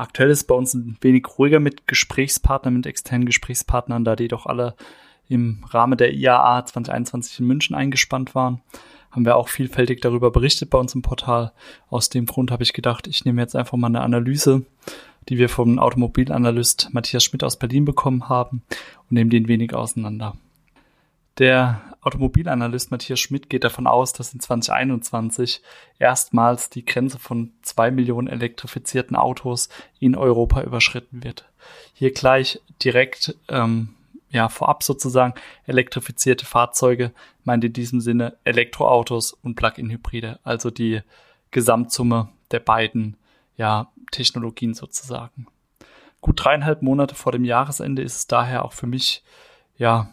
Aktuell ist bei uns ein wenig ruhiger mit Gesprächspartnern, mit externen Gesprächspartnern, da die doch alle im Rahmen der IAA 2021 in München eingespannt waren. Haben wir auch vielfältig darüber berichtet bei uns im Portal. Aus dem Grund habe ich gedacht, ich nehme jetzt einfach mal eine Analyse, die wir vom Automobilanalyst Matthias Schmidt aus Berlin bekommen haben und nehme den wenig auseinander. Der Automobilanalyst Matthias Schmidt geht davon aus, dass in 2021 erstmals die Grenze von zwei Millionen elektrifizierten Autos in Europa überschritten wird. Hier gleich direkt ähm, ja vorab sozusagen elektrifizierte Fahrzeuge meint in diesem Sinne Elektroautos und Plug-in-Hybride, also die Gesamtsumme der beiden ja Technologien sozusagen. Gut dreieinhalb Monate vor dem Jahresende ist es daher auch für mich ja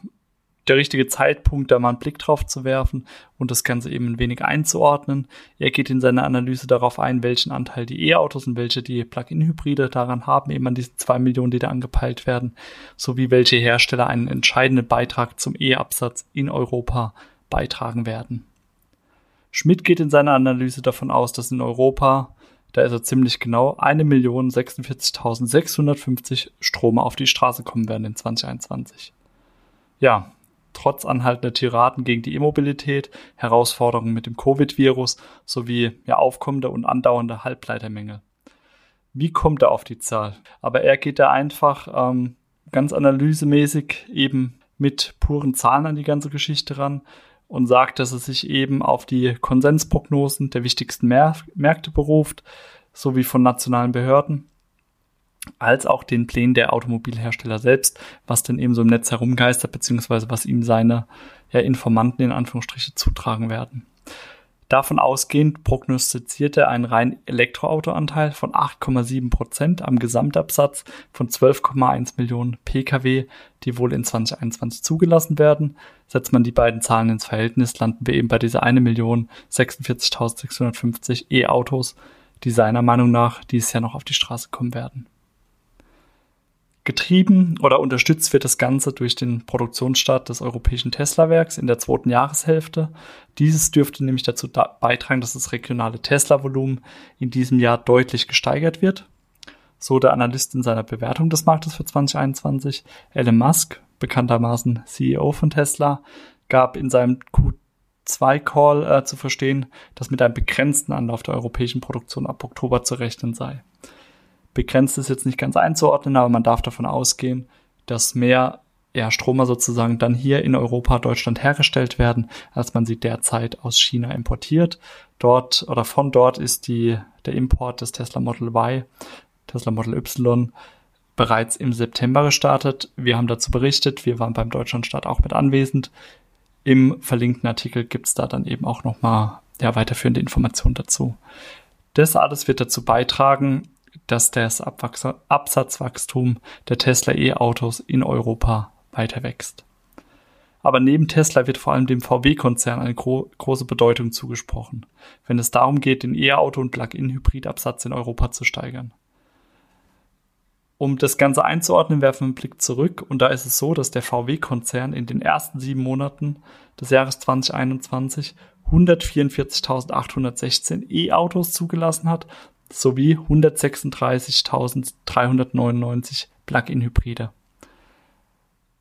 der richtige Zeitpunkt, da mal einen Blick drauf zu werfen und das Ganze eben ein wenig einzuordnen. Er geht in seiner Analyse darauf ein, welchen Anteil die E-Autos und welche die Plug-in-Hybride daran haben, eben an diesen zwei Millionen, die da angepeilt werden, sowie welche Hersteller einen entscheidenden Beitrag zum E-Absatz in Europa beitragen werden. Schmidt geht in seiner Analyse davon aus, dass in Europa, da ist er ziemlich genau, 1.046.650 Strome auf die Straße kommen werden in 2021. Ja, trotz anhaltender Tiraden gegen die E-Mobilität, Herausforderungen mit dem Covid-Virus sowie ja, aufkommende und andauernde Halbleitermängel. Wie kommt er auf die Zahl? Aber er geht da einfach ähm, ganz analysemäßig eben mit puren Zahlen an die ganze Geschichte ran und sagt, dass er sich eben auf die Konsensprognosen der wichtigsten Märkte beruft, sowie von nationalen Behörden als auch den Plänen der Automobilhersteller selbst, was denn eben so im Netz herumgeistert, beziehungsweise was ihm seine ja, Informanten in Anführungsstriche zutragen werden. Davon ausgehend prognostiziert er einen rein Elektroautoanteil von 8,7 Prozent am Gesamtabsatz von 12,1 Millionen Pkw, die wohl in 2021 zugelassen werden. Setzt man die beiden Zahlen ins Verhältnis, landen wir eben bei dieser 1 Million 46.650 E-Autos, die seiner Meinung nach dieses Jahr noch auf die Straße kommen werden. Getrieben oder unterstützt wird das Ganze durch den Produktionsstart des europäischen Tesla-Werks in der zweiten Jahreshälfte. Dieses dürfte nämlich dazu da beitragen, dass das regionale Tesla-Volumen in diesem Jahr deutlich gesteigert wird. So der Analyst in seiner Bewertung des Marktes für 2021. Elon Musk, bekanntermaßen CEO von Tesla, gab in seinem Q2-Call äh, zu verstehen, dass mit einem begrenzten Anlauf der europäischen Produktion ab Oktober zu rechnen sei begrenzt ist jetzt nicht ganz einzuordnen, aber man darf davon ausgehen, dass mehr ja, Stromer sozusagen dann hier in Europa, Deutschland hergestellt werden, als man sie derzeit aus China importiert. Dort oder von dort ist die, der Import des Tesla Model Y, Tesla Model Y bereits im September gestartet. Wir haben dazu berichtet, wir waren beim Deutschlandstart auch mit anwesend. Im verlinkten Artikel gibt's da dann eben auch nochmal ja, weiterführende Informationen dazu. Das alles wird dazu beitragen, dass das Absatzwachstum der Tesla E-Autos in Europa weiter wächst. Aber neben Tesla wird vor allem dem VW-Konzern eine gro große Bedeutung zugesprochen, wenn es darum geht, den E-Auto- und Plug-in-Hybridabsatz in Europa zu steigern. Um das Ganze einzuordnen, werfen wir einen Blick zurück und da ist es so, dass der VW-Konzern in den ersten sieben Monaten des Jahres 2021 144.816 E-Autos zugelassen hat sowie 136.399 Plug-in-Hybride.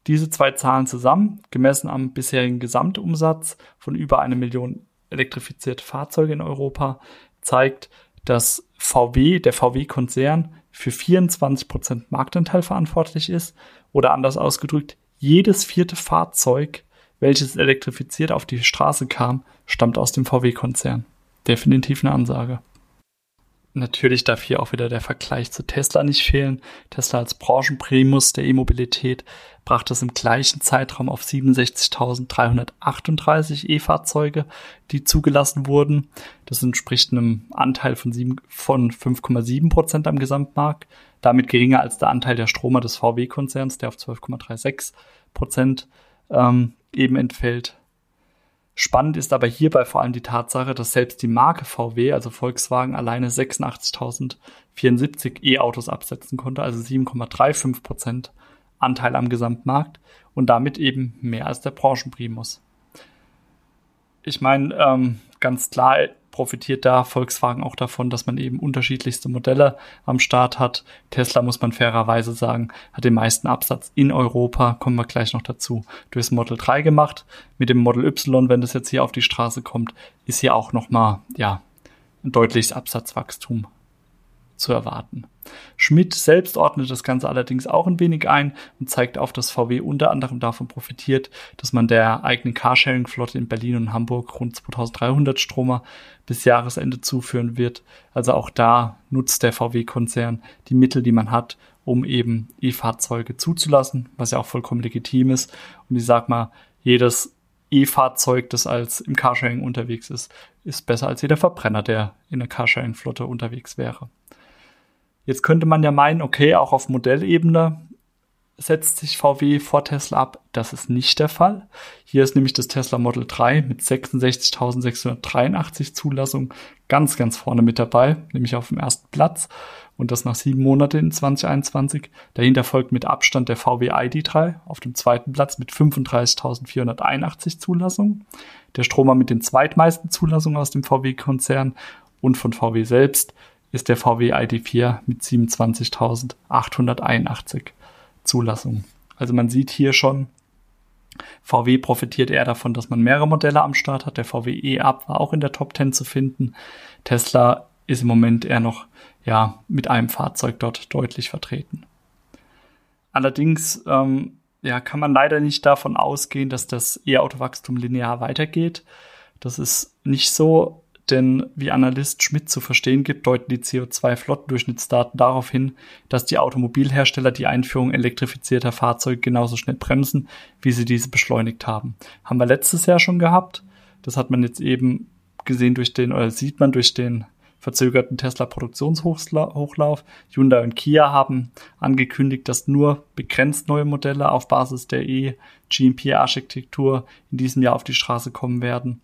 Diese zwei Zahlen zusammen, gemessen am bisherigen Gesamtumsatz von über eine Million elektrifizierte Fahrzeuge in Europa, zeigt, dass VW, der VW-Konzern, für 24% Marktanteil verantwortlich ist oder anders ausgedrückt, jedes vierte Fahrzeug, welches elektrifiziert auf die Straße kam, stammt aus dem VW-Konzern. Definitiv eine Ansage. Natürlich darf hier auch wieder der Vergleich zu Tesla nicht fehlen. Tesla als Branchenprimus der E-Mobilität brachte es im gleichen Zeitraum auf 67.338 E-Fahrzeuge, die zugelassen wurden. Das entspricht einem Anteil von, von 5,7 Prozent am Gesamtmarkt, damit geringer als der Anteil der Stromer des VW-Konzerns, der auf 12,36 Prozent ähm, eben entfällt. Spannend ist aber hierbei vor allem die Tatsache, dass selbst die Marke VW, also Volkswagen, alleine 86.074 E-Autos absetzen konnte, also 7,35 Prozent Anteil am Gesamtmarkt und damit eben mehr als der Branchenprimus. Ich meine, ähm, ganz klar profitiert da Volkswagen auch davon, dass man eben unterschiedlichste Modelle am Start hat. Tesla, muss man fairerweise sagen, hat den meisten Absatz in Europa, kommen wir gleich noch dazu, durchs Model 3 gemacht. Mit dem Model Y, wenn das jetzt hier auf die Straße kommt, ist hier auch nochmal, ja, ein deutliches Absatzwachstum zu erwarten. Schmidt selbst ordnet das Ganze allerdings auch ein wenig ein und zeigt auf, dass VW unter anderem davon profitiert, dass man der eigenen Carsharing-Flotte in Berlin und Hamburg rund 2300 Stromer bis Jahresende zuführen wird. Also auch da nutzt der VW-Konzern die Mittel, die man hat, um eben E-Fahrzeuge zuzulassen, was ja auch vollkommen legitim ist. Und ich sag mal, jedes E-Fahrzeug, das als im Carsharing unterwegs ist, ist besser als jeder Verbrenner, der in der Carsharing-Flotte unterwegs wäre. Jetzt könnte man ja meinen, okay, auch auf Modellebene setzt sich VW vor Tesla ab. Das ist nicht der Fall. Hier ist nämlich das Tesla Model 3 mit 66.683 Zulassungen ganz, ganz vorne mit dabei, nämlich auf dem ersten Platz. Und das nach sieben Monaten in 2021. Dahinter folgt mit Abstand der VW ID3 auf dem zweiten Platz mit 35.481 Zulassungen. Der Stromer mit den zweitmeisten Zulassungen aus dem VW-Konzern und von VW selbst ist der VW ID4 mit 27.881 Zulassungen. Also man sieht hier schon, VW profitiert eher davon, dass man mehrere Modelle am Start hat. Der VW E-Up war auch in der Top 10 zu finden. Tesla ist im Moment eher noch ja, mit einem Fahrzeug dort deutlich vertreten. Allerdings ähm, ja, kann man leider nicht davon ausgehen, dass das E-Auto-Wachstum linear weitergeht. Das ist nicht so denn wie Analyst Schmidt zu verstehen gibt, deuten die CO2-Flottendurchschnittsdaten darauf hin, dass die Automobilhersteller die Einführung elektrifizierter Fahrzeuge genauso schnell bremsen, wie sie diese beschleunigt haben. Haben wir letztes Jahr schon gehabt. Das hat man jetzt eben gesehen durch den, oder sieht man durch den verzögerten Tesla-Produktionshochlauf. Hyundai und Kia haben angekündigt, dass nur begrenzt neue Modelle auf Basis der E-GMP-Architektur in diesem Jahr auf die Straße kommen werden.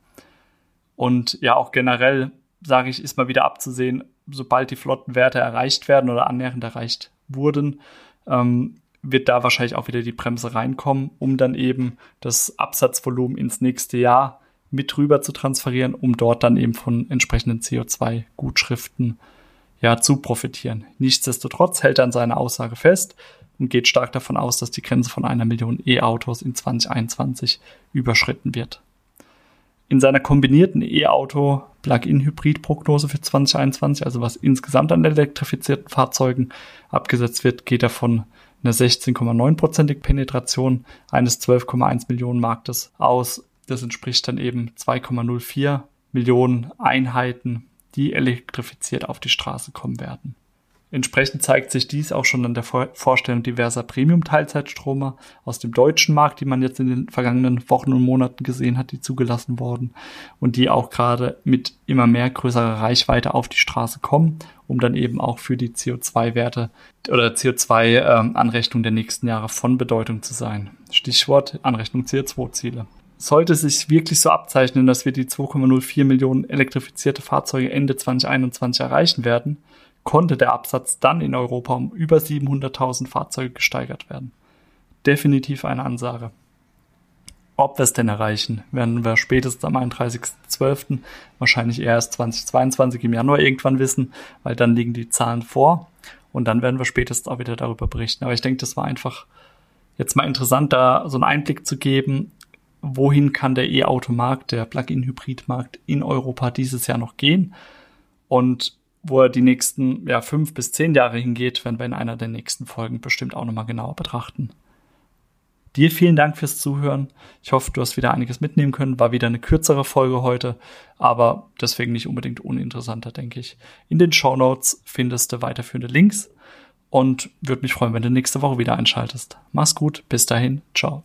Und ja, auch generell, sage ich, ist mal wieder abzusehen, sobald die Flottenwerte erreicht werden oder annähernd erreicht wurden, ähm, wird da wahrscheinlich auch wieder die Bremse reinkommen, um dann eben das Absatzvolumen ins nächste Jahr mit rüber zu transferieren, um dort dann eben von entsprechenden CO2-Gutschriften ja zu profitieren. Nichtsdestotrotz hält er an seiner Aussage fest und geht stark davon aus, dass die Grenze von einer Million E-Autos in 2021 überschritten wird. In seiner kombinierten E-Auto Plug-in-Hybrid-Prognose für 2021, also was insgesamt an elektrifizierten Fahrzeugen abgesetzt wird, geht er von einer 16,9-prozentigen Penetration eines 12,1 Millionen Marktes aus. Das entspricht dann eben 2,04 Millionen Einheiten, die elektrifiziert auf die Straße kommen werden. Entsprechend zeigt sich dies auch schon an der Vorstellung diverser Premium-Teilzeitstromer aus dem deutschen Markt, die man jetzt in den vergangenen Wochen und Monaten gesehen hat, die zugelassen wurden und die auch gerade mit immer mehr größerer Reichweite auf die Straße kommen, um dann eben auch für die CO2-Werte oder CO2-Anrechnung ähm, der nächsten Jahre von Bedeutung zu sein. Stichwort Anrechnung CO2-Ziele sollte sich wirklich so abzeichnen, dass wir die 2,04 Millionen elektrifizierte Fahrzeuge Ende 2021 erreichen werden, konnte der Absatz dann in Europa um über 700.000 Fahrzeuge gesteigert werden. Definitiv eine Ansage. Ob wir es denn erreichen, werden wir spätestens am 31.12., wahrscheinlich erst 2022 im Januar irgendwann wissen, weil dann liegen die Zahlen vor und dann werden wir spätestens auch wieder darüber berichten. Aber ich denke, das war einfach jetzt mal interessant, da so einen Einblick zu geben, wohin kann der E-Auto-Markt, der Plug-in-Hybrid-Markt in Europa dieses Jahr noch gehen und wo er die nächsten ja, fünf bis zehn Jahre hingeht, werden wir in einer der nächsten Folgen bestimmt auch nochmal genauer betrachten. Dir vielen Dank fürs Zuhören. Ich hoffe, du hast wieder einiges mitnehmen können. War wieder eine kürzere Folge heute, aber deswegen nicht unbedingt uninteressanter, denke ich. In den Show Notes findest du weiterführende Links und würde mich freuen, wenn du nächste Woche wieder einschaltest. Mach's gut, bis dahin, ciao.